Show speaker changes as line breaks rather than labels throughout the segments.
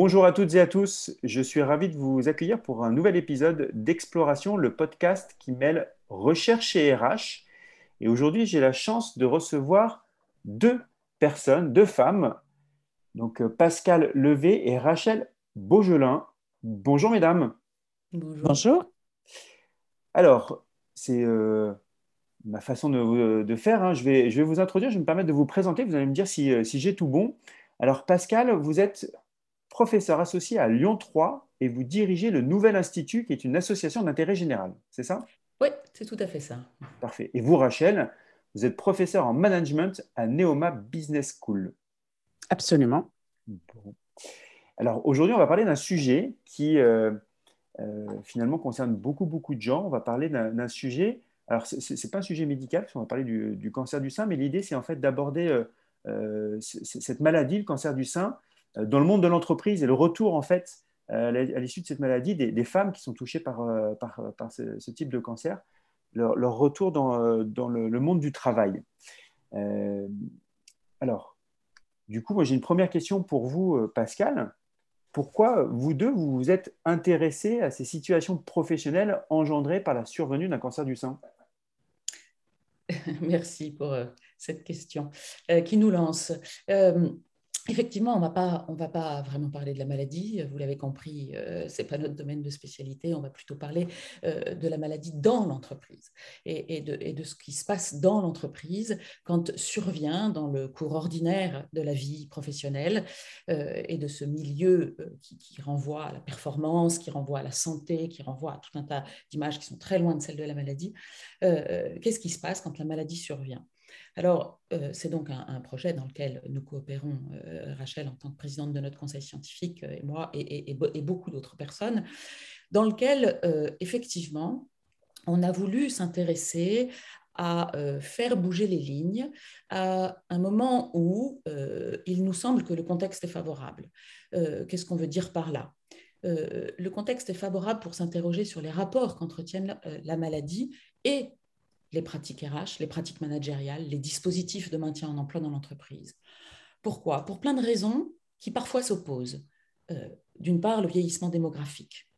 Bonjour à toutes et à tous, je suis ravi de vous accueillir pour un nouvel épisode d'Exploration, le podcast qui mêle recherche et RH. Et aujourd'hui, j'ai la chance de recevoir deux personnes, deux femmes, donc euh, Pascal Levé et Rachel Beaugelin. Bonjour mesdames.
Bonjour.
Alors, c'est euh, ma façon de, faire. Hein. Je, vais, je vais vous introduire, je vais me permettre de vous présenter. Vous allez me dire si, euh, si j'ai tout bon. Alors, Pascal, vous êtes professeur associé à Lyon 3 et vous dirigez le Nouvel Institut, qui est une association d'intérêt général. C'est ça?
Oui, c'est tout à fait ça.
Parfait. Et vous, Rachel, vous êtes professeur en management à Neoma Business School.
Absolument.
Alors aujourd'hui, on va parler d'un sujet qui euh, euh, finalement concerne beaucoup, beaucoup de gens. On va parler d'un sujet, alors ce n'est pas un sujet médical, parce qu'on va parler du, cancer du sein, mais l'idée, c'est en fait d'aborder euh, cette maladie, le cancer du sein, euh, dans le monde de l'entreprise et le retour, en fait, euh, à l'issue de cette maladie, des, femmes qui sont touchées par, euh, par, ce, type de cancer, leur, retour dans, dans le, monde du travail. alors, du coup, moi j'ai une première question pour vous, Pascal. Pourquoi vous deux, vous vous êtes intéressés à ces situations professionnelles engendrées par la survenue d'un cancer du sein?
Merci pour cette question qui nous lance. Effectivement, on ne va pas vraiment parler de la maladie. Vous l'avez compris, euh, ce n'est pas notre domaine de spécialité. On va plutôt parler euh, de la maladie dans l'entreprise et, de, ce qui se passe dans l'entreprise quand survient dans le cours ordinaire de la vie professionnelle euh, et de ce milieu qui, qui, renvoie à la performance, qui renvoie à la santé, qui renvoie à tout un tas d'images qui sont très loin de celles de la maladie. Qu'est-ce qui se passe quand la maladie survient? Alors, euh, c'est donc un, projet dans lequel nous coopérons, euh, Rachel en tant que présidente de notre conseil scientifique euh, et moi et, beaucoup d'autres personnes, dans lequel, effectivement, on a voulu s'intéresser à faire bouger les lignes à un moment où il nous semble que le contexte est favorable. Qu'est-ce qu'on veut dire par là? Le contexte est favorable pour s'interroger sur les rapports qu'entretiennent la maladie et les pratiques RH, les pratiques managériales, les dispositifs de maintien en emploi dans l'entreprise. Pourquoi? Pour plein de raisons qui parfois s'opposent. Euh, d'une part, le vieillissement démographique.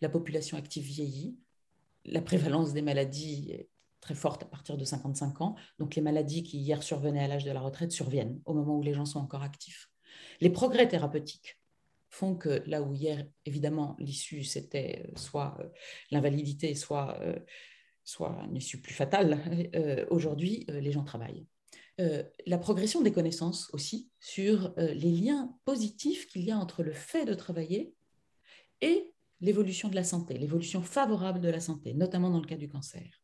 La population active vieillit, la prévalence des maladies est très forte à partir de 55 ans, donc les maladies qui hier survenaient à l'âge de la retraite surviennent au moment où les gens sont encore actifs. Les progrès thérapeutiques font que là où hier, évidemment, l'issue, c'était euh, soit euh, l'invalidité, soit soit une issue plus fatale, euh, aujourd'hui, euh, les gens travaillent. Euh, la progression des connaissances aussi sur les liens positifs qu'il y a entre le fait de travailler et l'évolution de la santé, l'évolution favorable de la santé, notamment dans le cas du cancer.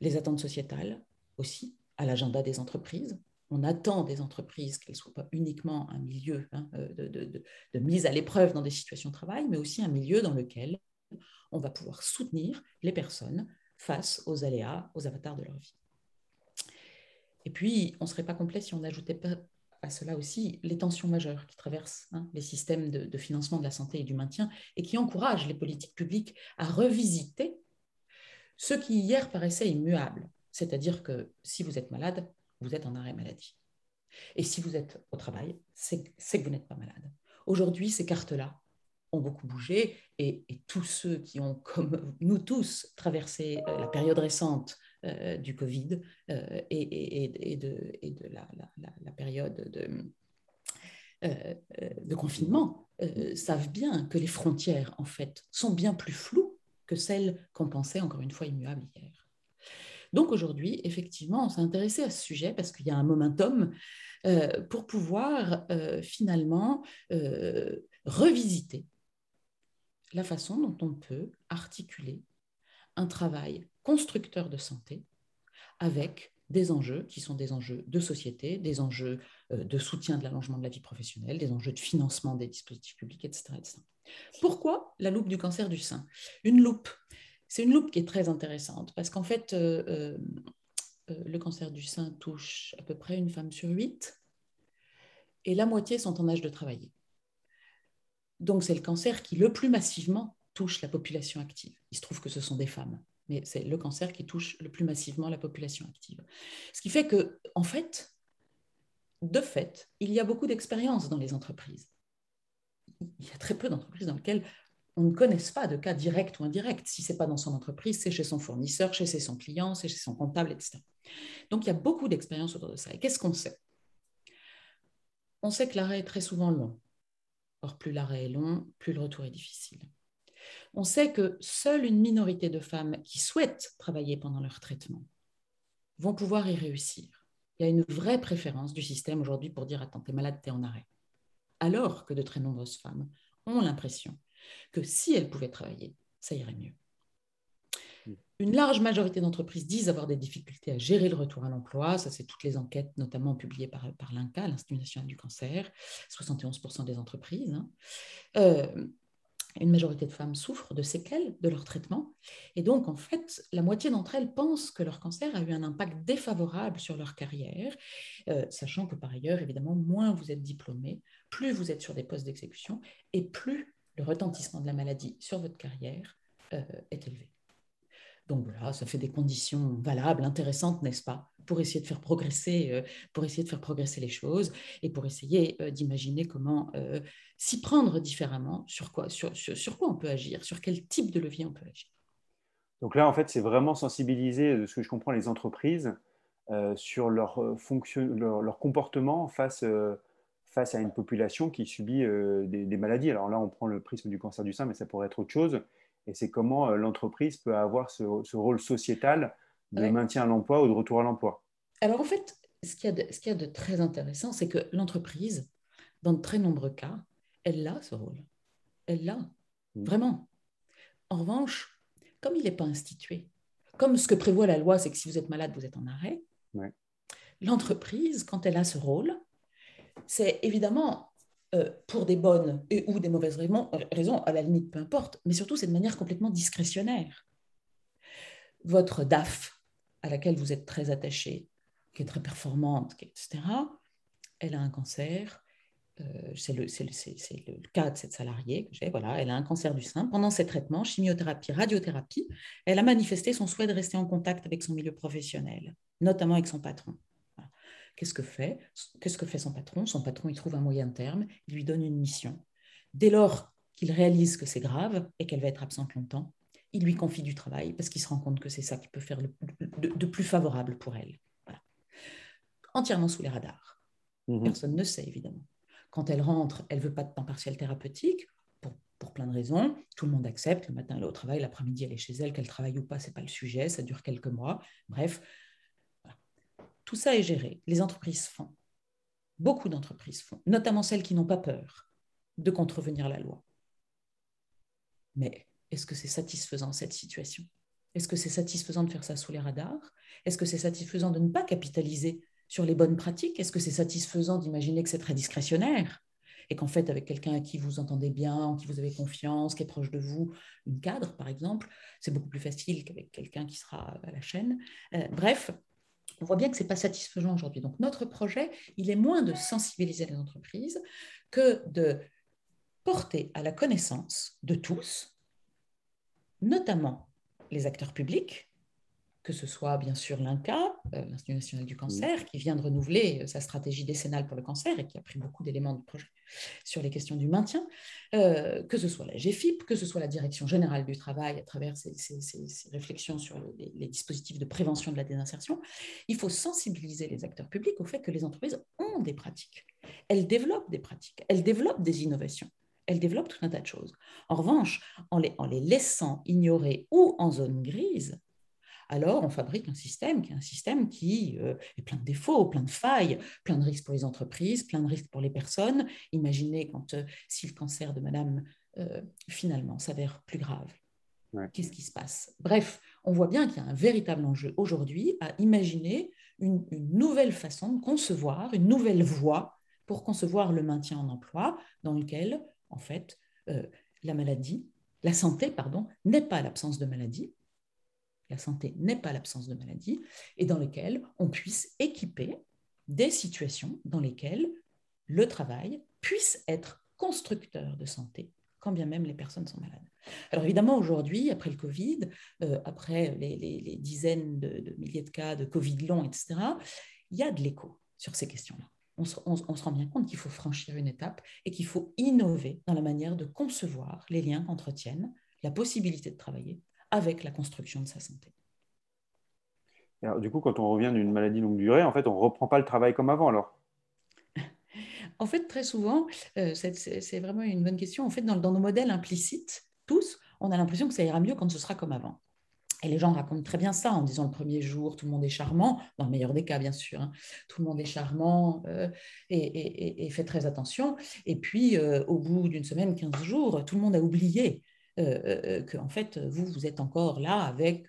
Les attentes sociétales aussi, à l'agenda des entreprises. On attend des entreprises qu'elles ne soient pas uniquement un milieu hein, de, de mise à l'épreuve dans des situations de travail, mais aussi un milieu dans lequel on va pouvoir soutenir les personnes face aux aléas, aux avatars de leur vie. Et puis, on ne serait pas complet si on n'ajoutait pas à cela aussi les tensions majeures qui traversent hein, les systèmes de, financement de la santé et du maintien et qui encouragent les politiques publiques à revisiter ce qui hier paraissait immuable, c'est-à-dire que si vous êtes malade, vous êtes en arrêt maladie. Et si vous êtes au travail, c'est que vous n'êtes pas malade. Aujourd'hui, ces cartes-là, ont beaucoup bougé et, tous ceux qui ont, comme nous tous, traversé euh, la période récente euh, du Covid euh, et, de, la, période de, de confinement savent bien que les frontières, en fait, sont bien plus floues que celles qu'on pensait, encore une fois, immuables hier. Donc aujourd'hui, effectivement, on s'est intéressé à ce sujet parce qu'il y a un momentum pour pouvoir finalement revisiter la façon dont on peut articuler un travail constructeur de santé avec des enjeux qui sont des enjeux de société, des enjeux euh, de soutien de l'allongement de la vie professionnelle, des enjeux de financement des dispositifs publics, etc. Pourquoi la loupe du cancer du sein? Une loupe, c'est une loupe qui est très intéressante parce qu'en fait, euh, euh, le cancer du sein touche à peu près une femme sur huit et la moitié sont en âge de travailler. Donc c'est le cancer qui le plus massivement touche la population active. Il se trouve que ce sont des femmes, mais c'est le cancer qui touche le plus massivement la population active. Ce qui fait que, en fait, de fait, il y a beaucoup d'expérience dans les entreprises il y a très peu d'entreprises dans lesquelles on ne connaisse pas de cas direct ou indirect. Si ce n'est pas dans son entreprise, c'est chez son fournisseur, chez son client, c'est chez son comptable, etc. Donc il y a beaucoup d'expérience autour de ça. Et qu'est-ce qu'on sait? On sait que l'arrêt est très souvent long. Or, plus l'arrêt est long, plus le retour est difficile. On sait que seule une minorité de femmes qui souhaitent travailler pendant leur traitement vont pouvoir y réussir. Il y a une vraie préférence du système aujourd'hui pour dire Attends, t'es malade, t'es en arrêt. Alors que de très nombreuses femmes ont l'impression que si elles pouvaient travailler, ça irait mieux. Une large majorité d'entreprises disent avoir des difficultés à gérer le retour à l'emploi. Ça, c'est toutes les enquêtes, notamment publiées par, l'INCA, l'Institut national du cancer, 71% des entreprises. Hein. Euh, une majorité de femmes souffrent de séquelles de leur traitement. Et donc, en fait, la moitié d'entre elles pensent que leur cancer a eu un impact défavorable sur leur carrière, euh, sachant que par ailleurs, évidemment, moins vous êtes diplômé, plus vous êtes sur des postes d'exécution et plus le retentissement de la maladie sur votre carrière euh, est élevé. Donc voilà, ça fait des conditions valables, intéressantes, n'est-ce pas, pour essayer de faire progresser, euh, pour essayer de faire progresser les choses et pour essayer euh, d'imaginer comment s'y prendre différemment, sur quoi, sur, quoi on peut agir, sur quel type de levier on peut agir.
Donc là, en fait, c'est vraiment sensibiliser, de ce que je comprends, les entreprises sur leur, fonction, leur, comportement face face à une population qui subit euh, des, maladies. Alors là, on prend le prisme du cancer du sein, mais ça pourrait être autre chose. Et c'est comment euh, l'entreprise peut avoir ce, rôle sociétal de maintien à l'emploi ou de retour à l'emploi.
Alors en fait, ce qu'il y, a de très intéressant, c'est que l'entreprise, dans de très nombreux cas, elle a ce rôle. Elle l'a, mmh. vraiment. En revanche, comme il n'est pas institué, comme ce que prévoit la loi, c'est que si vous êtes malade, vous êtes en arrêt, l'entreprise, quand elle a ce rôle, c'est évidemment euh, pour des bonnes et ou des mauvaises raisons, à la limite, peu importe, mais surtout c'est de manière complètement discrétionnaire. Votre DAF, à laquelle vous êtes très attaché, qui est très performante, etc., elle a un cancer. Euh, c'est le, le, cas de cette salariée que j'ai. Voilà, elle a un cancer du sein. Pendant ses traitements, chimiothérapie, radiothérapie, elle a manifesté son souhait de rester en contact avec son milieu professionnel, notamment avec son patron. Qu'est-ce que fait? Qu'est-ce que fait son patron? Son patron, il trouve un moyen terme, il lui donne une mission. Dès lors qu'il réalise que c'est grave et qu'elle va être absente longtemps, il lui confie du travail parce qu'il se rend compte que c'est ça qui peut faire de, plus favorable pour elle. Entièrement sous les radars. Mhm. Personne ne sait, évidemment. Quand elle rentre, elle veut pas de temps partiel thérapeutique, pour, pour, plein de raisons. Tout le monde accepte. Le matin, elle est au travail, l'après-midi, elle est chez elle. Qu'elle travaille ou pas, c'est pas le sujet. Ça dure quelques mois. Bref, tout ça est géré. Les entreprises font. Beaucoup d'entreprises font, notamment celles qui n'ont pas peur de contrevenir la loi. Mais est-ce que c'est satisfaisant cette situation? Est-ce que c'est satisfaisant de faire ça sous les radars? Est-ce que c'est satisfaisant de ne pas capitaliser sur les bonnes pratiques? Est-ce que c'est satisfaisant d'imaginer que c'est très discrétionnaire? Et qu'en fait, avec quelqu'un à qui vous entendez bien, en qui vous avez confiance, qui est proche de vous, une cadre par exemple, c'est beaucoup plus facile qu'avec quelqu'un qui sera à la chaîne. Euh, bref, on voit bien que ce n'est pas satisfaisant aujourd'hui. Donc notre projet, il est moins de sensibiliser les entreprises que de porter à la connaissance de tous, notamment les acteurs publics, que ce soit bien sûr l'INCA, euh, l'Institut national du cancer, qui vient de renouveler euh, sa stratégie décennale pour le cancer et qui a pris beaucoup d'éléments du projet sur les questions du maintien, euh, que ce soit la GFIP, que ce soit la Direction générale du travail à travers ces, réflexions sur les, dispositifs de prévention de la désinsertion, il faut sensibiliser les acteurs publics au fait que les entreprises ont des pratiques. Elles développent des pratiques, elles développent des innovations elles développent tout un tas de choses. En revanche, en les, en les, laissant ignorer ou en zone grise, alors on fabrique un système qui est un système qui euh, est plein de défauts, plein de failles, plein de risques pour les entreprises, plein de risques pour les personnes. Imaginez quand euh, si le cancer de madame euh, finalement s'avère plus grave. Qu'est-ce qui se passe? Bref, on voit bien qu'il y a un véritable enjeu aujourd'hui à imaginer une, nouvelle façon de concevoir, une nouvelle voie pour concevoir le maintien en emploi dans lequel, en fait, la maladie, la santé, pardon, n'est pas l'absence de maladie, la santé n'est pas l'absence de maladie, et dans lesquelles on puisse équiper des situations dans lesquelles le travail puisse être constructeur de santé, quand bien même les personnes sont malades. Alors évidemment, aujourd'hui, après le Covid, euh, après les, dizaines de, milliers de cas de Covid long, etc., il y a de l'écho sur ces questions-là. on se, rend bien compte qu'il faut franchir une étape et qu'il faut innover dans la manière de concevoir les liens qu'entretiennent la possibilité de travailler avec la construction de sa santé.
Alors, du coup, quand on revient d'une maladie longue durée, en fait, on ne reprend pas le travail comme avant alors?
En fait, très souvent, euh, c'est vraiment une bonne question. En fait, dans, nos modèles implicites, tous, on a l'impression que ça ira mieux quand ce sera comme avant. Et les gens racontent très bien ça en disant le premier jour, tout le monde est charmant, dans le meilleur des cas, bien sûr, hein. tout le monde est charmant euh, et, fait très attention. Et puis, euh, au bout d'une semaine, 15 jours, tout le monde a oublié que en fait, vous, vous êtes encore là avec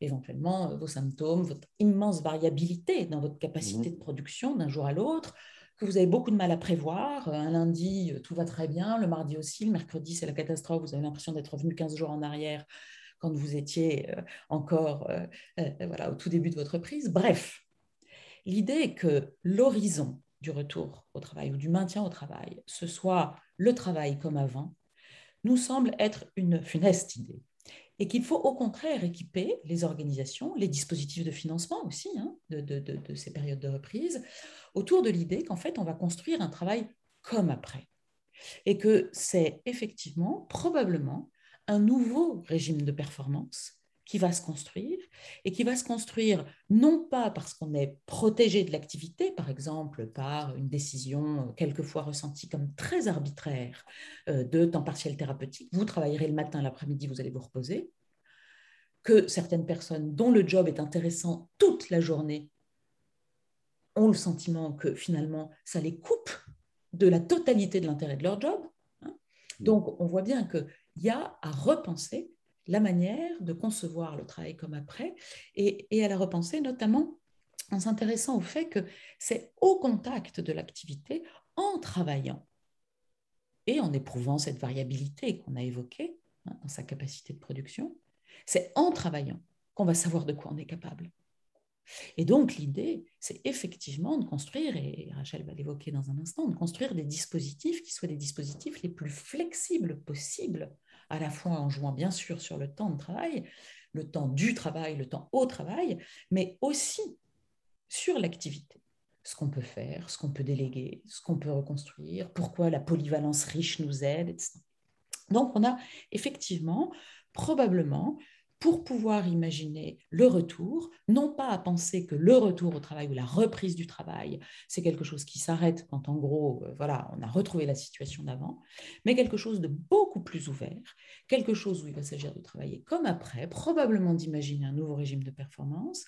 éventuellement vos symptômes, votre immense variabilité dans votre capacité mmh de production d'un jour à l'autre, que vous avez beaucoup de mal à prévoir. Un lundi, tout va très bien, le mardi aussi, le mercredi, c'est la catastrophe, vous avez l'impression d'être revenu 15 jours en arrière quand vous étiez encore voilà, au tout début de votre prise. Bref, l'idée est que l'horizon du retour au travail ou du maintien au travail, ce soit le travail comme avant, nous semble être une funeste idée et qu'il faut au contraire équiper les organisations, les dispositifs de financement aussi hein, de, ces périodes de reprise, autour de l'idée qu'en fait, on va construire un travail comme après. Et que c'est effectivement, probablement, un nouveau régime de performance qui va se construire et qui va se construire non pas parce qu'on est protégé de l'activité, par exemple par une décision quelquefois ressentie comme très arbitraire euh, de temps partiel thérapeutique, vous travaillerez le matin, l'après-midi, vous allez vous reposer, que certaines personnes dont le job est intéressant toute la journée ont le sentiment que finalement ça les coupe de la totalité de l'intérêt de leur job. Hein. Donc on voit bien qu'il y a à repenser la manière de concevoir le travail comme après et, à la repenser notamment en s'intéressant au fait que c'est au contact de l'activité, en travaillant et en éprouvant cette variabilité qu'on a évoquée hein, dans sa capacité de production, c'est en travaillant qu'on va savoir de quoi on est capable. Et donc l'idée, c'est effectivement de construire, et Rachel va l'évoquer dans un instant, de construire des dispositifs qui soient des dispositifs les plus flexibles possibles à la fois en jouant bien sûr sur le temps de travail, le temps du travail, le temps au travail, mais aussi sur l'activité. Ce qu'on peut faire, ce qu'on peut déléguer, ce qu'on peut reconstruire, pourquoi la polyvalence riche nous aide, etc. Donc on a effectivement probablement pour pouvoir imaginer le retour, non pas à penser que le retour au travail ou la reprise du travail, c'est quelque chose qui s'arrête quand en gros, euh, voilà, on a retrouvé la situation d'avant, mais quelque chose de beaucoup plus ouvert, quelque chose où il va s'agir de travailler comme après, probablement d'imaginer un nouveau régime de performance,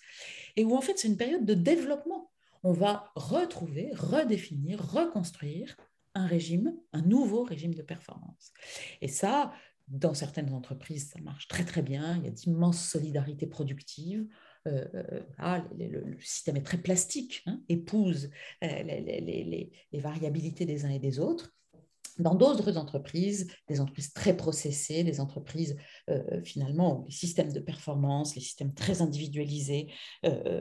et où en fait c'est une période de développement. On va retrouver, redéfinir, reconstruire un régime, un nouveau régime de performance. Et ça, dans certaines entreprises, ça marche très très bien. Il y a d'immenses solidarités productives. Euh, euh, le, système est très plastique, hein, épouse euh, les, variabilités des uns et des autres. Dans d'autres entreprises, des entreprises très processées, des entreprises finalement les systèmes de performance, les systèmes très individualisés,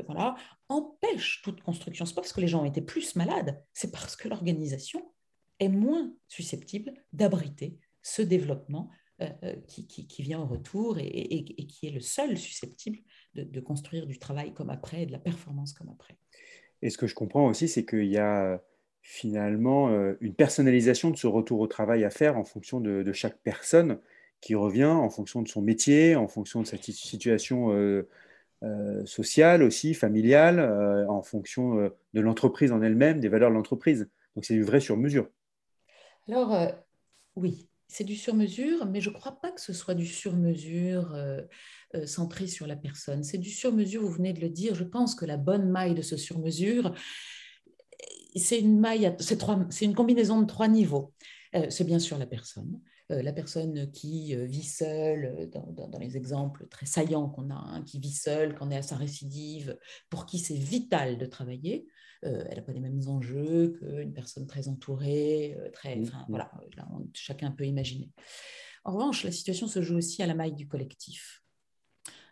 voilà, empêchent toute construction. Ce n'est pas parce que les gens ont été plus malades, c'est parce que l'organisation est moins susceptible d'abriter ce développement euh, euh, qui, vient au retour et, qui est le seul susceptible de, construire du travail comme après et de la performance comme après.
Et ce que je comprends aussi, c'est qu'il y a finalement euh, une personnalisation de ce retour au travail à faire en fonction de, chaque personne qui revient, en fonction de son métier, en fonction de sa situation sociale aussi, familiale, en fonction de l'entreprise en elle-même, des valeurs de l'entreprise. Donc c'est du vrai sur mesure.
Alors, oui, c'est du sur-mesure, mais je ne crois pas que ce soit du sur-mesure euh, euh, centré sur la personne. C'est du sur-mesure, vous venez de le dire. Je pense que la bonne maille de ce sur-mesure, c'est une maille, c'est une combinaison de trois niveaux. Euh, c'est bien sûr la personne. la personne qui vit seule, dans, les exemples très saillants qu'on a, hein, qui vit seule, qu'on est à sa récidive, pour qui c'est vital de travailler. Euh, elle n'a pas les mêmes enjeux qu'une personne très entourée, euh, très, mmh, enfin, mmh. voilà, chacun peut imaginer. En revanche, la situation se joue aussi à la maille du collectif.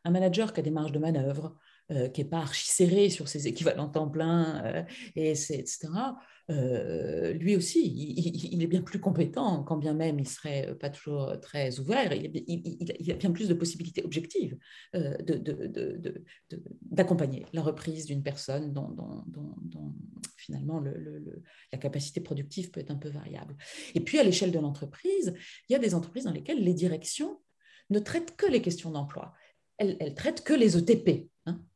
Un manager qui a des marges de manœuvre, qui n'est pas archi serré sur ses équivalents temps plein, et etc., euh, lui aussi, il, est bien plus compétent, quand bien même il serait pas toujours très ouvert, il, a bien plus de possibilités objectives euh, d'accompagner la reprise d'une personne dont, finalement la capacité productive peut être un peu variable. Et puis à l'échelle de l'entreprise, il y a des entreprises dans lesquelles les directions ne traitent que les questions d'emploi. Elles, elles traitent que les ETP.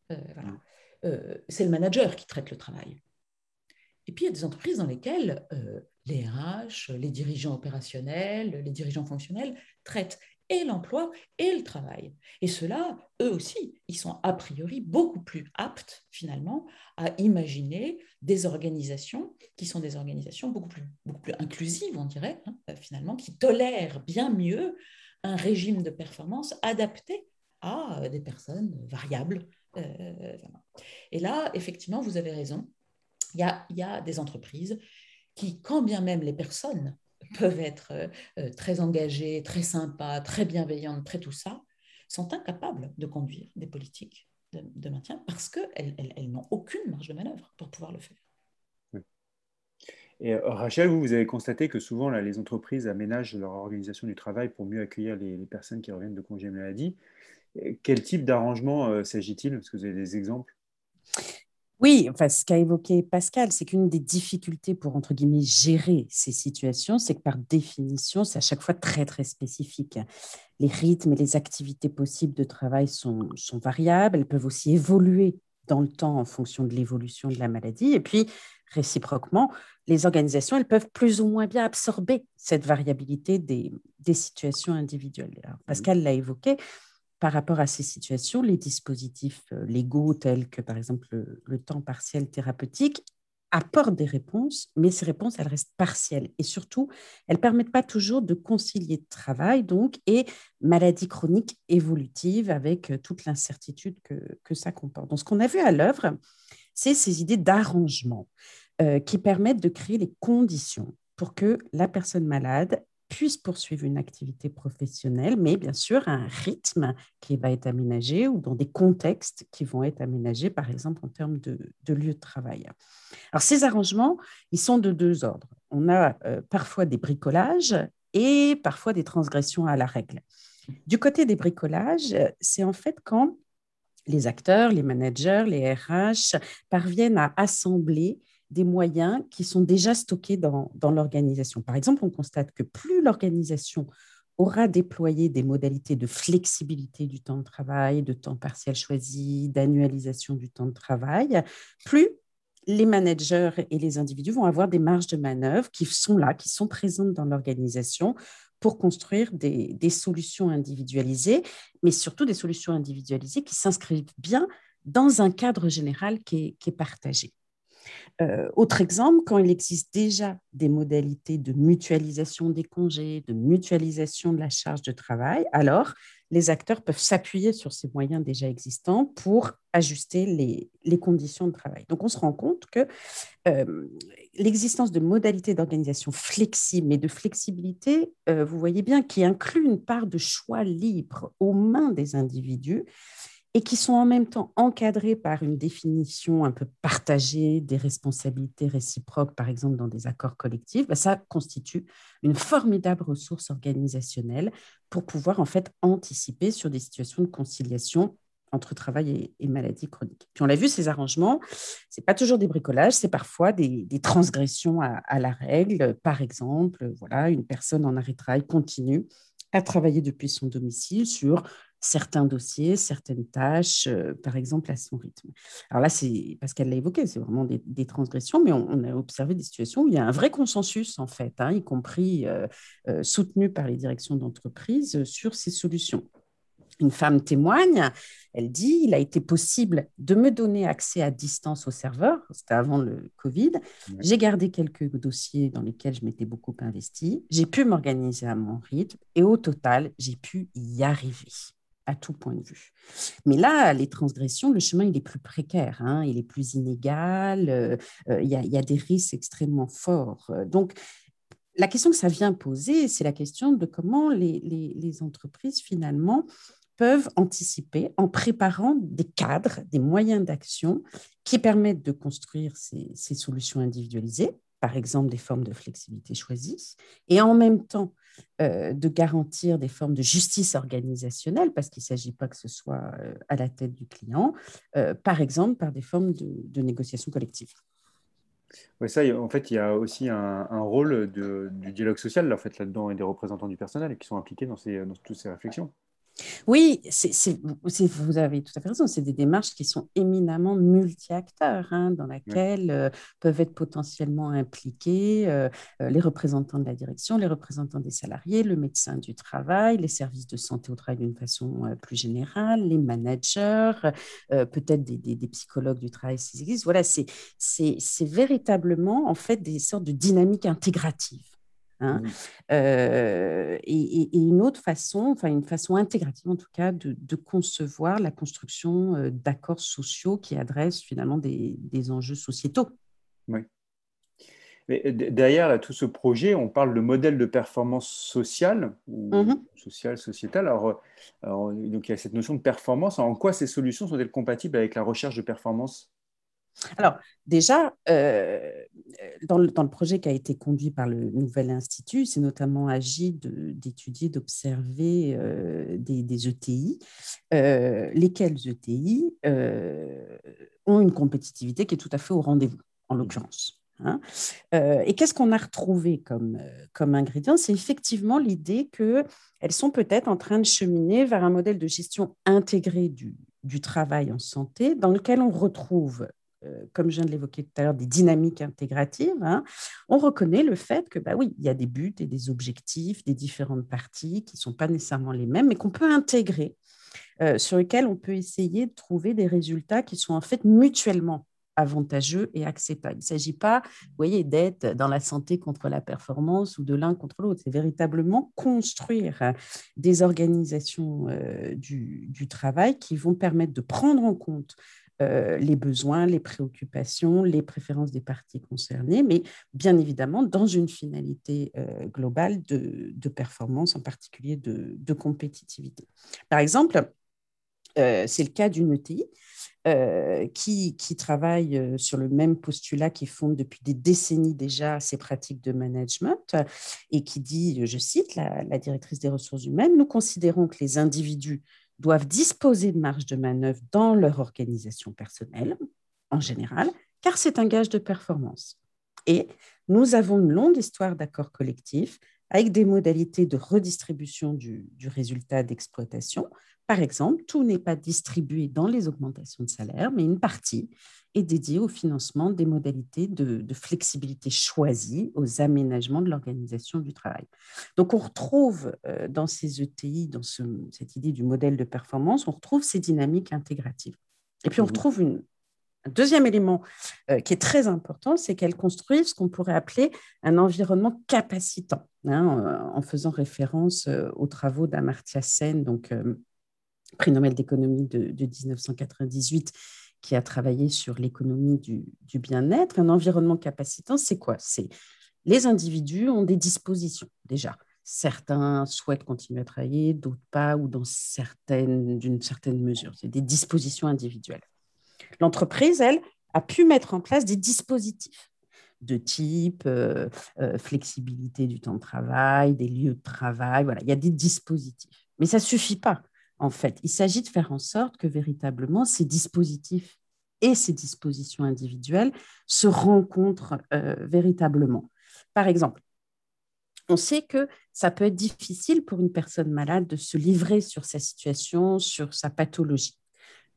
Hein, euh, c'est le manager qui traite le travail. Et puis, il y a des entreprises dans lesquelles euh, les RH, les dirigeants opérationnels, les dirigeants fonctionnels traitent et l'emploi et le travail. Et ceux-là, eux aussi, ils sont a priori beaucoup plus aptes, finalement, à imaginer des organisations qui sont des organisations beaucoup plus, beaucoup plus inclusives, on dirait, hein, euh, finalement, qui tolèrent bien mieux un régime de performance adapté à des personnes variables. Euh, et là, effectivement, vous avez raison il y a, des entreprises qui, quand bien même les personnes peuvent être euh, très engagées, très sympas, très bienveillantes, très tout ça, sont incapables de conduire des politiques de, maintien parce qu'elles elles, n'ont aucune marge de manœuvre pour pouvoir le faire.
Et euh, Rachel, vous, avez constaté que souvent les entreprises aménagent leur organisation du travail pour mieux accueillir les, personnes qui reviennent de congés maladie. Quel type d'arrangement euh, s'agit-il? Est-ce que vous avez des exemples
oui, enfin, ce qu'a évoqué Pascal, c'est qu'une des difficultés pour, entre guillemets, gérer ces situations, c'est que par définition, c'est à chaque fois très, très spécifique. Les rythmes et les activités possibles de travail sont, sont variables, elles peuvent aussi évoluer dans le temps en fonction de l'évolution de la maladie. Et puis, réciproquement, les organisations, elles peuvent plus ou moins bien absorber cette variabilité des, des situations individuelles. Pascal l'a évoqué, par rapport à ces situations, les dispositifs euh, légaux tels que par exemple le, temps partiel thérapeutique apportent des réponses, mais ces réponses, elles restent partielles et surtout, elles ne permettent pas toujours de concilier travail donc et maladie chronique évolutive avec euh, toute l'incertitude que, que, ça comporte. Donc, ce qu'on a vu à l'œuvre, c'est ces idées d'arrangement euh, qui permettent de créer les conditions pour que la personne malade puisse poursuivre une activité professionnelle, mais bien sûr un rythme qui va être aménagé ou dans des contextes qui vont être aménagés, par exemple en termes de, lieu de travail. Alors ces arrangements, ils sont de deux ordres. On a euh, parfois des bricolages et parfois des transgressions à la règle. Du côté des bricolages, c'est en fait quand les acteurs, les managers, les RH parviennent à assembler des moyens qui sont déjà stockés dans, l'organisation. Par exemple, on constate que plus l'organisation aura déployé des modalités de flexibilité du temps de travail, de temps partiel choisi, d'annualisation du temps de travail, plus les managers et les individus vont avoir des marges de manœuvre qui sont là, qui sont présentes dans l'organisation pour construire des, solutions individualisées, mais surtout des solutions individualisées qui s'inscrivent bien dans un cadre général qui est partagé. Euh, autre exemple, quand il existe déjà des modalités de mutualisation des congés, de mutualisation de la charge de travail, alors les acteurs peuvent s'appuyer sur ces moyens déjà existants pour ajuster les, conditions de travail. Donc on se rend compte que euh, l'existence de modalités d'organisation flexibles, mais de flexibilité, euh, vous voyez bien, qui inclut une part de choix libre aux mains des individus, et qui sont en même temps encadrés par une définition un peu partagée des responsabilités réciproques, par exemple dans des accords collectifs, bah, ça constitue une formidable ressource organisationnelle pour pouvoir en fait anticiper sur des situations de conciliation entre travail et, maladie chronique. Puis on l'a vu, ces arrangements, ce n'est pas toujours des bricolages, c'est parfois des, transgressions à, la règle. Par exemple, voilà, une personne en arrêt travail continue à travailler depuis son domicile sur certains dossiers, certaines tâches, euh, par exemple à son rythme. Alors là, c'est parce qu'elle l'a évoqué, c'est vraiment des, transgressions, mais on, a observé des situations où il y a un vrai consensus, en fait, hein, y compris euh, euh, soutenu par les directions d'entreprise sur ces solutions. Une femme témoigne, elle dit, il a été possible de me donner accès à distance au serveur, c'était avant le Covid. J'ai gardé quelques dossiers dans lesquels je m'étais beaucoup investi. J'ai pu m'organiser à mon rythme et au total, j'ai pu y arriver à tout point de vue. Mais là, les transgressions, le chemin, il est plus précaire, hein, il est plus inégal, euh, euh, il, y a, des risques extrêmement forts. Donc, la question que ça vient poser, c'est la question de comment les, entreprises, finalement, peuvent anticiper en préparant des cadres, des moyens d'action qui permettent de construire ces, solutions individualisées, par exemple des formes de flexibilité choisies, et en même temps euh, de garantir des formes de justice organisationnelle, parce qu'il ne s'agit pas que ce soit euh, à la tête du client, euh, par exemple par des formes de, négociation collective.
Oui, ça, en fait, il y a aussi un, rôle du dialogue social là, en fait, là-dedans et des représentants du personnel qui sont impliqués dans toutes ces réflexions.
Oui, vous avez tout à fait raison. C'est des démarches qui sont éminemment multi-acteurs, hein, dans lesquelles euh, peuvent être potentiellement impliqués euh, euh, les représentants de la direction, les représentants des salariés, le médecin du travail, les services de santé au travail d'une façon plus générale, les managers, peut-être des, des, psychologues du travail s'ils existent. Voilà, c'est véritablement en fait des sortes de dynamiques intégratives. Hein. Mmh. Euh, et, une autre façon, enfin une façon intégrative en tout cas, de, concevoir la construction euh, d'accords sociaux qui adressent finalement des, enjeux sociétaux.
Oui. Mais derrière tout ce projet, on parle de modèle de performance sociale ou mmh sociale, sociétale. Alors, donc il y a cette notion de performance. En quoi ces solutions sont-elles compatibles avec la recherche de performance?
Alors, déjà, euh, dans, le, projet qui a été conduit par le Nouvel Institut, c'est notamment agi d'étudier, d'observer euh, des, ETI, euh, lesquels ETI ont une compétitivité qui est tout à fait au rendez-vous, en l'occurrence. Hein. et qu'est-ce qu'on a retrouvé comme, comme ingrédient? C'est effectivement l'idée qu'elles sont peut-être en train de cheminer vers un modèle de gestion intégrée du, du travail en santé, dans lequel on retrouve euh, comme je viens de l'évoquer tout à l'heure, des dynamiques intégratives, hein, on reconnaît le fait que, bah oui, il y a des buts et des objectifs des différentes parties qui ne sont pas nécessairement les mêmes, mais qu'on peut intégrer, euh, sur lesquels on peut essayer de trouver des résultats qui sont en fait mutuellement avantageux et acceptables. Il ne s'agit pas, vous voyez, d'être dans la santé contre la performance ou de l'un contre l'autre. C'est véritablement construire des organisations euh, du, travail qui vont permettre de prendre en compte euh, les besoins, les préoccupations, les préférences des parties concernées, mais bien évidemment dans une finalité euh, globale de, performance, en particulier de, compétitivité. Par exemple, euh, c'est le cas d'une ETI qui, travaille sur le même postulat, qui fonde depuis des décennies déjà ses pratiques de management et qui dit, je cite la directrice des ressources humaines, nous considérons que les individus doivent disposer de marge de manœuvre dans leur organisation personnelle, en général, car c'est un gage de performance. Et nous avons une longue histoire d'accords collectifs avec des modalités de redistribution du, résultat d'exploitation. Par exemple, tout n'est pas distribué dans les augmentations de salaire, mais une partie est dédiée au financement des modalités de, flexibilité choisies aux aménagements de l'organisation du travail. Donc, on retrouve euh, dans ces ETI, dans cette idée du modèle de performance, on retrouve ces dynamiques intégratives. Et puis, on mmh retrouve une, un deuxième élément euh, qui est très important, c'est qu'elles construisent ce qu'on pourrait appeler un environnement capacitant, hein, euh, en faisant référence euh, aux travaux d'Amartya Sen, donc prix Nobel d'économie de, 1998, qui a travaillé sur l'économie du, du bien-être. Un environnement capacitant, c'est quoi? C'est les individus ont des dispositions déjà. Certains souhaitent continuer à travailler, d'autres pas, ou dans certaines, d'une certaine mesure. C'est des dispositions individuelles. L'entreprise, elle, a pu mettre en place des dispositifs de type euh, euh, flexibilité du temps de travail, des lieux de travail. Voilà, il y a des dispositifs. Mais ça ne suffit pas, en fait. Il s'agit de faire en sorte que véritablement ces dispositifs et ces dispositions individuelles se rencontrent euh, véritablement. Par exemple, on sait que ça peut être difficile pour une personne malade de se livrer sur sa situation, sur sa pathologie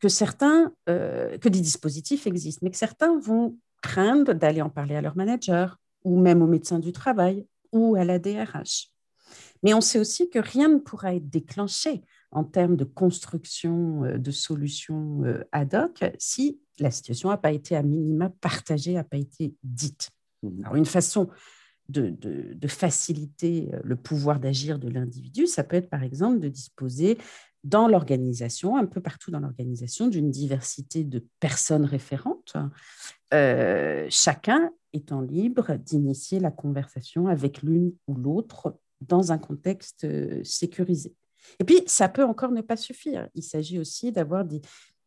que certains, euh, que des dispositifs existent, mais que certains vont craindre d'aller en parler à leur manager ou même au médecin du travail ou à la DRH. Mais on sait aussi que rien ne pourra être déclenché en termes de construction euh, de solutions euh, ad hoc si la situation n'a pas été à minima partagée, n'a pas été dite. Mmh. Alors, une façon de, de, faciliter le pouvoir d'agir de l'individu, ça peut être par exemple de disposer dans l'organisation, un peu partout dans l'organisation, d'une diversité de personnes référentes, euh, chacun étant libre d'initier la conversation avec l'une ou l'autre dans un contexte euh, sécurisé. Et puis, ça peut encore ne pas suffire. Il s'agit aussi d'avoir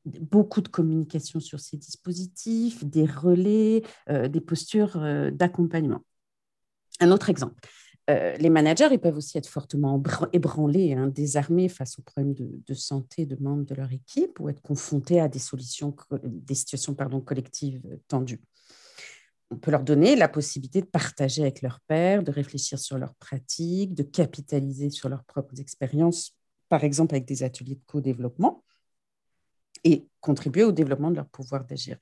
beaucoup de communication sur ces dispositifs, des relais, euh, des postures d'accompagnement. Un autre exemple. Euh, les managers, peuvent aussi être fortement ébranlés, hein, désarmés face aux problèmes de, santé de membres de leur équipe ou être confrontés à des, solutions, des situations pardon, collectives tendues on peut leur donner la possibilité de partager avec leurs pairs, de réfléchir sur leurs pratiques, de capitaliser sur leurs propres expériences, par exemple avec des ateliers de co-développement, et contribuer au développement de leur pouvoir d'agir.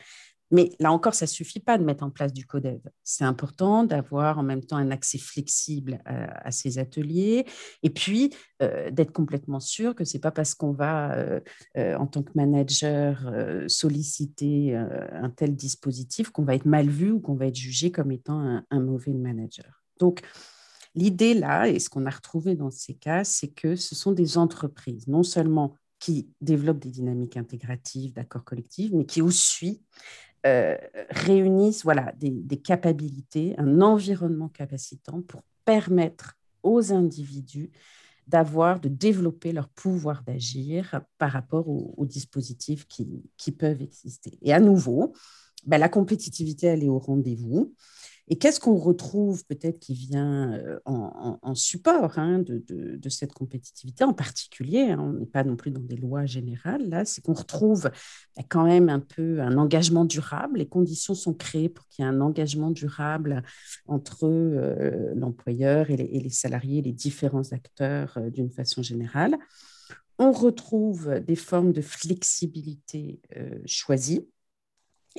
Mais là encore, ça ne suffit pas de mettre en place du codev. C'est important d'avoir en même temps un accès flexible à, ces ateliers et puis euh, d'être complètement sûr que ce n'est pas parce qu'on va, euh, euh, en tant que manager, solliciter un tel dispositif qu'on va être mal vu ou qu'on va être jugé comme étant un, un mauvais manager. Donc, l'idée là, et ce qu'on a retrouvé dans ces cas, c'est que ce sont des entreprises, non seulement qui développent des dynamiques intégratives, d'accords collectifs, mais qui aussi euh, réunissent voilà, des, des, capacités, un environnement capacitant pour permettre aux individus d'avoir, de développer leur pouvoir d'agir par rapport aux, dispositifs qui, qui, peuvent exister. Et à nouveau, ben, la compétitivité, elle est au rendez-vous. Et qu'est-ce qu'on retrouve peut-être qui vient euh, en, support hein, de, cette compétitivité en particulier hein, On n'est pas non plus dans des lois générales, là, c'est qu'on retrouve bah, quand même un peu un engagement durable. Les conditions sont créées pour qu'il y ait un engagement durable entre euh, l'employeur et, les salariés, les différents acteurs euh, d'une façon générale. On retrouve des formes de flexibilité choisies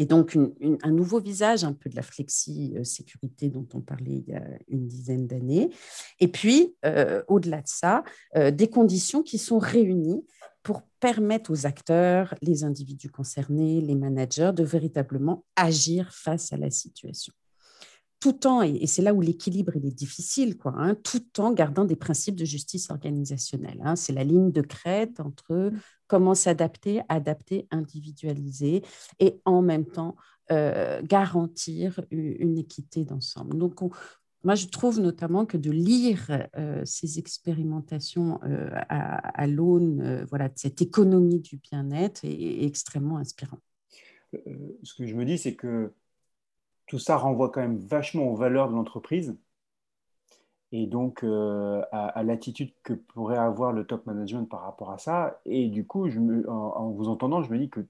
et donc, un nouveau visage, un peu de la flexi-sécurité dont on parlait il y a une dizaine d'années. Et puis, euh, au-delà de ça, euh, des conditions qui sont réunies pour permettre aux acteurs, les individus concernés, les managers, de véritablement agir face à la situation tout en, et c'est là où l'équilibre est difficile, quoi, hein, tout en gardant des principes de justice organisationnelle. Hein. c'est la ligne de crête entre comment s'adapter, adapter, individualiser et en même temps euh, garantir une, équité d'ensemble. Donc, moi, je trouve notamment que de lire euh, ces expérimentations euh, à, l'aune voilà, de cette économie du bien-être est extrêmement inspirant.
ce que je me dis, c'est que tout ça renvoie quand même vachement aux valeurs de l'entreprise et donc euh, à, l'attitude que pourrait avoir le top management par rapport à ça. Et du coup, en, vous entendant, je me dis que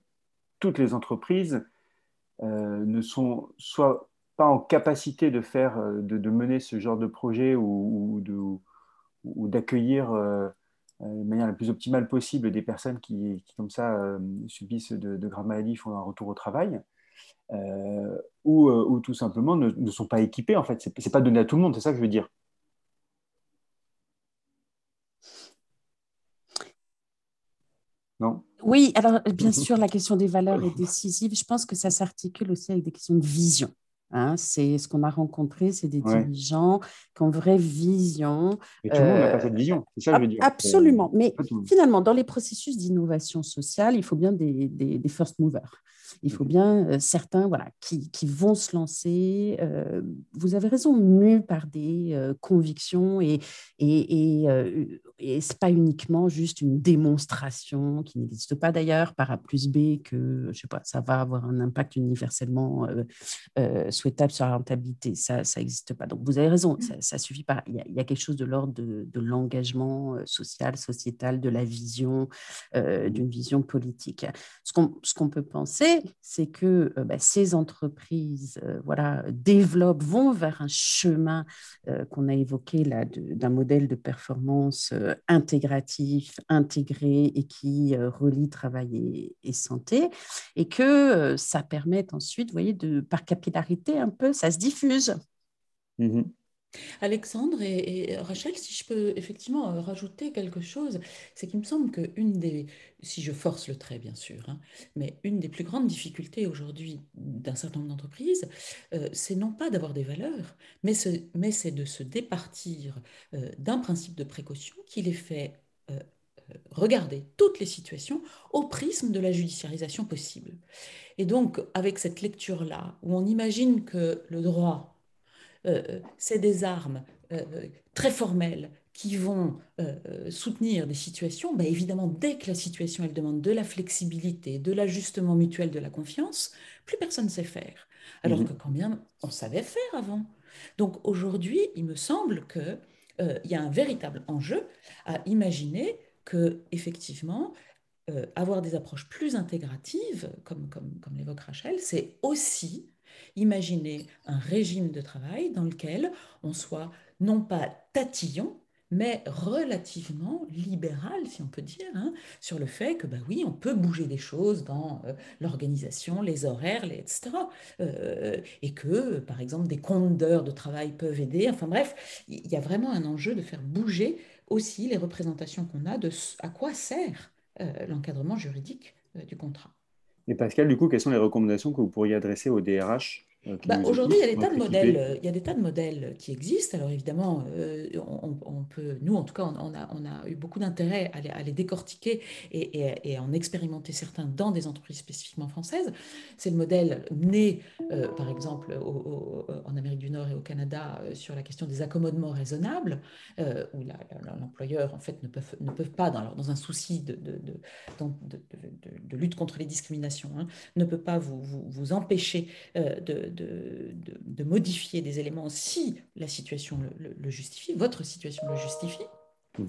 toutes les entreprises euh, ne sont soit pas en capacité de faire, euh, de, mener ce genre de projet ou, ou d'accueillir de manière la plus optimale possible des personnes qui, comme ça, subissent de, graves maladies, font un retour au travail. Ou, ou, tout simplement ne, sont pas équipés. En fait, c'est pas donné à tout le monde, c'est ça que je veux dire. Non
Oui, alors bien sûr, la question des valeurs est décisive. Je pense que ça s'articule aussi avec des questions de vision. Hein, c'est ce qu'on a rencontré, c'est des dirigeants qui ont une vraie vision.
Mais tout le monde n'a pas cette vision, c'est ça que je veux dire.
Absolument, mais finalement, dans les processus d'innovation sociale, il faut bien des, des, des first movers. Il faut bien euh, certains voilà, qui, qui, vont se lancer. Euh, vous avez raison, mus par des euh, convictions et, et, et, et ce n'est pas uniquement juste une démonstration qui n'existe pas d'ailleurs par A plus B que je sais pas, ça va avoir un impact universellement souhaitable sur la rentabilité. Ça n'existe pas. Donc vous avez raison, mmh. ça ne suffit pas. Il y, a, il y, a, quelque chose de l'ordre de, de l'engagement social, sociétal, de la vision, d'une vision politique. Ce qu'on qu'on peut penser, c'est que euh, bah, ces entreprises euh, voilà, développent, vont vers un chemin euh, qu'on a évoqué là d'un modèle de performance intégratif, intégré et qui relie travail et, santé, et que ça permet ensuite, voyez, de, par capillarité un peu, ça se diffuse.
Mmh Alexandre et, Rachel, si je peux effectivement euh, rajouter quelque chose, c'est qu'il me semble qu'une des, si je force le trait bien sûr, hein, mais une des plus grandes difficultés aujourd'hui d'un certain nombre d'entreprises, euh, c'est non pas d'avoir des valeurs, mais, c'est de se départir euh, d'un principe de précaution qui les fait regarder toutes les situations au prisme de la judiciarisation possible. Et donc, avec cette lecture-là, où on imagine que le droit c'est des armes euh, très formelles qui vont soutenir des situations, bah, évidemment, dès que la situation elle demande de la flexibilité, de l'ajustement mutuel, de la confiance, plus personne ne sait faire. Alors mmh que quand bien on savait faire avant. Donc aujourd'hui, il me semble qu'il y a un véritable enjeu à imaginer que effectivement euh, avoir des approches plus intégratives, comme, comme, comme l'évoque Rachel, c'est aussi imaginer un régime de travail dans lequel on soit non pas tatillon, mais relativement libéral, si on peut dire, hein, sur le fait que, bah oui, on peut bouger des choses dans euh, l'organisation, les horaires, les, etc. Euh, et que, par exemple, des comptes d'heures de travail peuvent aider. Enfin bref, il y a vraiment un enjeu de faire bouger aussi les représentations qu'on a de à quoi sert euh, l'encadrement juridique du contrat.
Et Pascal, du coup, quelles sont les recommandations que vous pourriez adresser au DRH
bah, aujourd'hui, il y a des tas de modèles. Il y a des tas de modèles qui existent. Alors évidemment, on, peut, nous en tout cas, on, a, on a eu beaucoup d'intérêt à, les décortiquer et, et, en expérimenter certains dans des entreprises spécifiquement françaises. C'est le modèle né, par exemple, en Amérique du Nord et au Canada sur la question des accommodements raisonnables, où l'employeur en fait ne peuvent pas, dans, dans un souci de, de, de, lutte contre les discriminations, hein, ne peut pas vous, vous, vous empêcher de de, modifier des éléments si la situation le, justifie, votre situation le justifie. Mhm.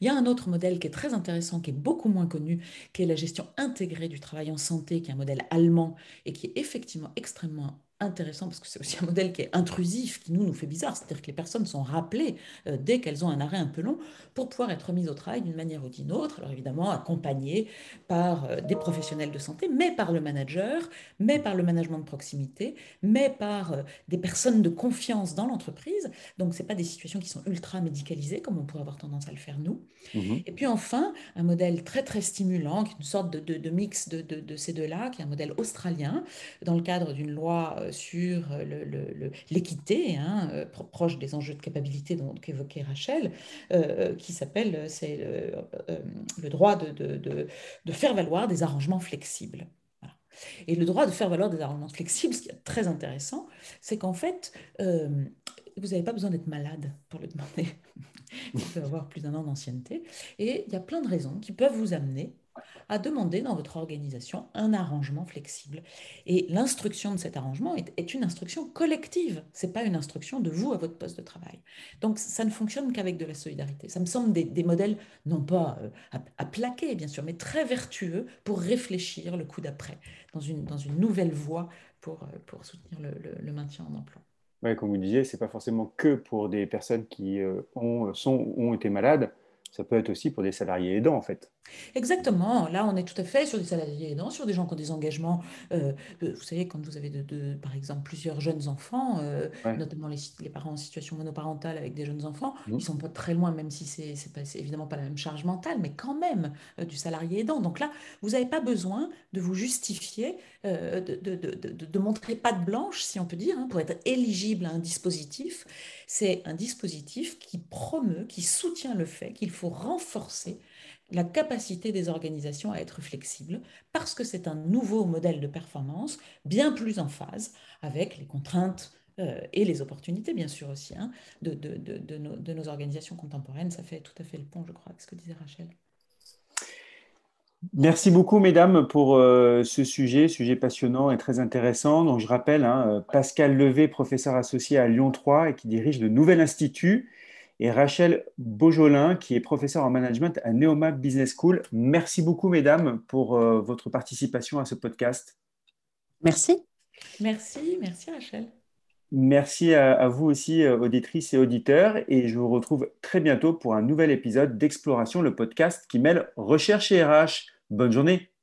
Il y a un autre modèle qui est très intéressant, qui est beaucoup moins connu, qui est la gestion intégrée du travail en santé, qui est un modèle allemand et qui est effectivement extrêmement intéressant parce que c'est aussi un modèle qui est intrusif, qui nous, nous fait bizarre. C'est-à-dire que les personnes sont rappelées euh, dès qu'elles ont un arrêt un peu long pour pouvoir être mises au travail d'une manière ou d'une autre. Alors évidemment, accompagnées par euh, des professionnels de santé, mais par le manager, mais par le management de proximité, mais par euh, des personnes de confiance dans l'entreprise. Donc, ce pas des situations qui sont ultra médicalisées comme on pourrait avoir tendance à le faire nous. Mmh Et puis enfin, un modèle très très stimulant, qui est une sorte de, de, de mix de, de ces deux-là, qui est un modèle australien, dans le cadre d'une loi sur l'équité, hein, euh, proche des enjeux de capacité dont évoquait Rachel, euh, qui s'appelle le, droit de, faire valoir des arrangements flexibles. Et le droit de faire valoir des arrangements flexibles, ce qui est très intéressant, c'est qu'en fait, euh, vous n'avez pas besoin d'être malade pour le demander. vous pouvez avoir plus d'un an d'ancienneté. Et il y a plein de raisons qui peuvent vous amener à demander dans votre organisation un arrangement flexible. Et l'instruction de cet arrangement est, une instruction collective, ce n'est pas une instruction de vous à votre poste de travail. Donc ça ne fonctionne qu'avec de la solidarité. Ça me semble des, modèles, non pas euh, à, plaquer bien sûr, mais très vertueux pour réfléchir le coup d'après, dans une, dans une nouvelle voie pour, euh, pour soutenir le, maintien en emploi.
Ouais, comme vous disiez, ce n'est pas forcément que pour des personnes qui euh, ont, sont, ont été malades, ça peut être aussi pour des salariés aidants, en fait.
Exactement. Là, on est tout à fait sur des salariés aidants, sur des gens qui ont des engagements. Euh, vous savez, quand vous avez, de, par exemple, plusieurs jeunes enfants, euh, notamment les, parents en situation monoparentale avec des jeunes enfants, mmh. ils ne sont pas très loin, même si c'est n'est évidemment pas la même charge mentale, mais quand même euh, du salarié aidant. Donc là, vous n'avez pas besoin de vous justifier, de, de, montrer patte blanche, si on peut dire, hein, pour être éligible à un dispositif. C'est un dispositif qui promeut, qui soutient le fait qu'il faut renforcer la capacité des organisations à être flexibles parce que c'est un nouveau modèle de performance bien plus en phase avec les contraintes euh, et les opportunités, bien sûr aussi, hein, de, nos, organisations contemporaines. Ça fait tout à fait le pont, je crois, avec ce que disait Rachel.
Merci beaucoup, mesdames, pour euh, ce sujet, sujet passionnant et très intéressant. Donc, je rappelle, hein, euh, Pascal Levé, professeur associé à Lyon 3 et qui dirige le Nouvel Institut et Rachel Beaujolin, qui est professeure en management à Neoma Business School. Merci beaucoup, mesdames, pour euh, votre participation à ce podcast.
Merci.
Merci, merci Rachel.
Merci à, vous aussi, euh, auditrices et auditeurs, et je vous retrouve très bientôt pour un nouvel épisode d'Exploration, le podcast qui mêle recherche et RH. Bonne journée.